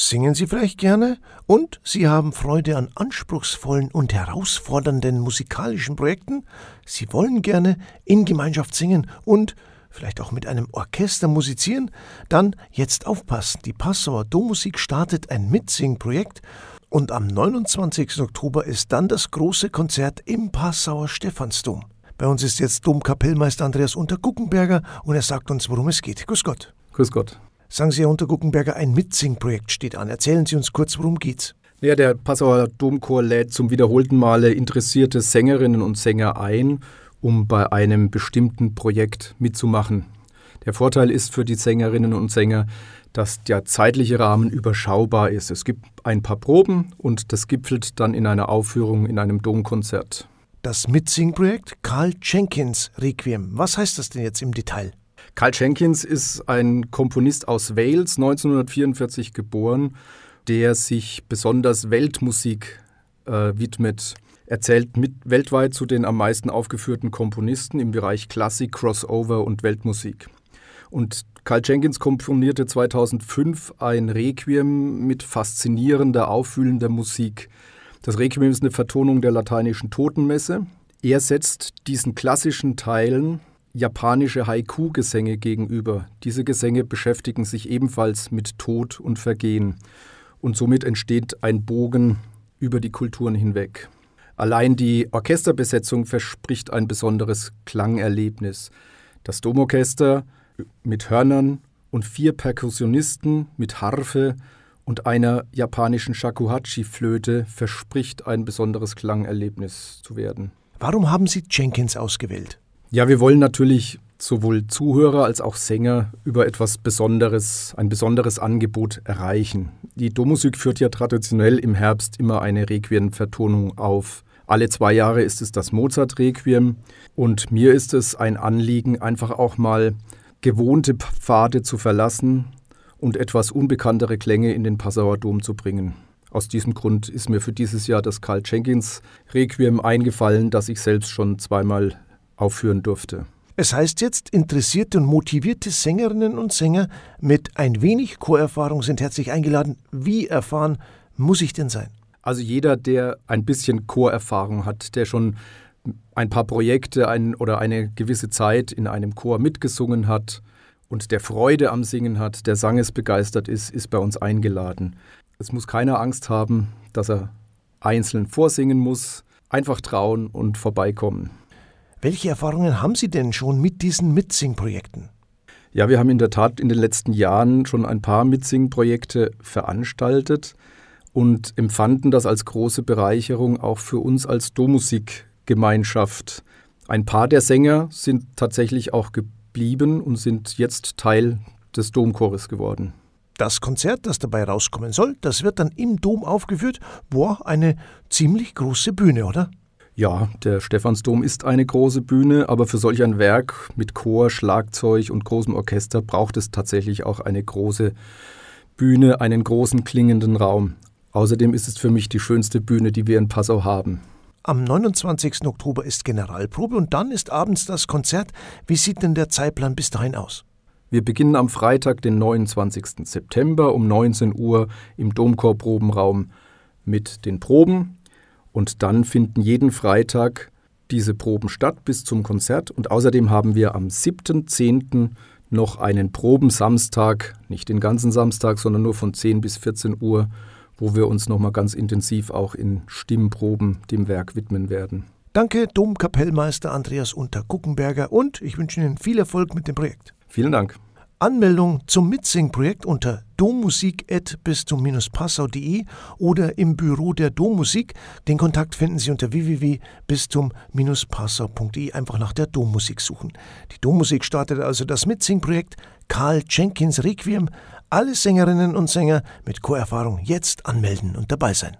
Singen Sie vielleicht gerne? Und Sie haben Freude an anspruchsvollen und herausfordernden musikalischen Projekten? Sie wollen gerne in Gemeinschaft singen und vielleicht auch mit einem Orchester musizieren? Dann jetzt aufpassen. Die Passauer Dommusik startet ein Mitsing-Projekt und am 29. Oktober ist dann das große Konzert im Passauer Stephansdom. Bei uns ist jetzt Domkapellmeister Andreas Unterguckenberger und er sagt uns, worum es geht. Grüß Gott. Grüß Gott. Sagen Sie, Herr Unterguckenberger, ein Mitsing-Projekt steht an. Erzählen Sie uns kurz, worum geht's? Ja, der Passauer Domchor lädt zum wiederholten Male interessierte Sängerinnen und Sänger ein, um bei einem bestimmten Projekt mitzumachen. Der Vorteil ist für die Sängerinnen und Sänger, dass der zeitliche Rahmen überschaubar ist. Es gibt ein paar Proben und das gipfelt dann in einer Aufführung in einem Domkonzert. Das Mitsing-Projekt Carl Jenkins Requiem. Was heißt das denn jetzt im Detail? Carl Jenkins ist ein Komponist aus Wales, 1944 geboren, der sich besonders Weltmusik äh, widmet. Er zählt mit weltweit zu den am meisten aufgeführten Komponisten im Bereich Klassik, Crossover und Weltmusik. Und Carl Jenkins komponierte 2005 ein Requiem mit faszinierender, auffühlender Musik. Das Requiem ist eine Vertonung der lateinischen Totenmesse. Er setzt diesen klassischen Teilen japanische Haiku-Gesänge gegenüber. Diese Gesänge beschäftigen sich ebenfalls mit Tod und Vergehen. Und somit entsteht ein Bogen über die Kulturen hinweg. Allein die Orchesterbesetzung verspricht ein besonderes Klangerlebnis. Das Domorchester mit Hörnern und vier Perkussionisten mit Harfe und einer japanischen Shakuhachi-Flöte verspricht ein besonderes Klangerlebnis zu werden. Warum haben Sie Jenkins ausgewählt? Ja, wir wollen natürlich sowohl Zuhörer als auch Sänger über etwas Besonderes, ein besonderes Angebot erreichen. Die Dommusik führt ja traditionell im Herbst immer eine Requiem-Vertonung auf. Alle zwei Jahre ist es das Mozart-Requiem und mir ist es ein Anliegen, einfach auch mal gewohnte Pfade zu verlassen und etwas unbekanntere Klänge in den Passauer Dom zu bringen. Aus diesem Grund ist mir für dieses Jahr das Carl Jenkins Requiem eingefallen, das ich selbst schon zweimal aufführen durfte. Es heißt jetzt, interessierte und motivierte Sängerinnen und Sänger mit ein wenig Chorerfahrung sind herzlich eingeladen. Wie erfahren muss ich denn sein? Also jeder, der ein bisschen Chorerfahrung hat, der schon ein paar Projekte ein, oder eine gewisse Zeit in einem Chor mitgesungen hat und der Freude am Singen hat, der Sanges begeistert ist, ist bei uns eingeladen. Es muss keiner Angst haben, dass er einzeln vorsingen muss. Einfach trauen und vorbeikommen. Welche Erfahrungen haben Sie denn schon mit diesen Mitsing-Projekten? Ja, wir haben in der Tat in den letzten Jahren schon ein paar Mitsing-Projekte veranstaltet und empfanden das als große Bereicherung auch für uns als Dommusikgemeinschaft. Ein paar der Sänger sind tatsächlich auch geblieben und sind jetzt Teil des Domchores geworden. Das Konzert, das dabei rauskommen soll, das wird dann im Dom aufgeführt. Boah, eine ziemlich große Bühne, oder? Ja, der Stephansdom ist eine große Bühne, aber für solch ein Werk mit Chor, Schlagzeug und großem Orchester braucht es tatsächlich auch eine große Bühne, einen großen klingenden Raum. Außerdem ist es für mich die schönste Bühne, die wir in Passau haben. Am 29. Oktober ist Generalprobe und dann ist abends das Konzert. Wie sieht denn der Zeitplan bis dahin aus? Wir beginnen am Freitag, den 29. September um 19 Uhr im Domchorprobenraum mit den Proben. Und dann finden jeden Freitag diese Proben statt bis zum Konzert. Und außerdem haben wir am 7.10. noch einen Probensamstag, nicht den ganzen Samstag, sondern nur von 10 bis 14 Uhr, wo wir uns nochmal ganz intensiv auch in Stimmproben dem Werk widmen werden. Danke, Domkapellmeister Andreas Unter-Guckenberger und ich wünsche Ihnen viel Erfolg mit dem Projekt. Vielen Dank. Anmeldung zum Mitsing-Projekt unter dommusik.bistum-passau.de oder im Büro der Dommusik. Den Kontakt finden Sie unter www.bistum-passau.de. Einfach nach der Dommusik suchen. Die Dommusik startet also das Mitsing-Projekt Karl Jenkins Requiem. Alle Sängerinnen und Sänger mit Chorerfahrung jetzt anmelden und dabei sein.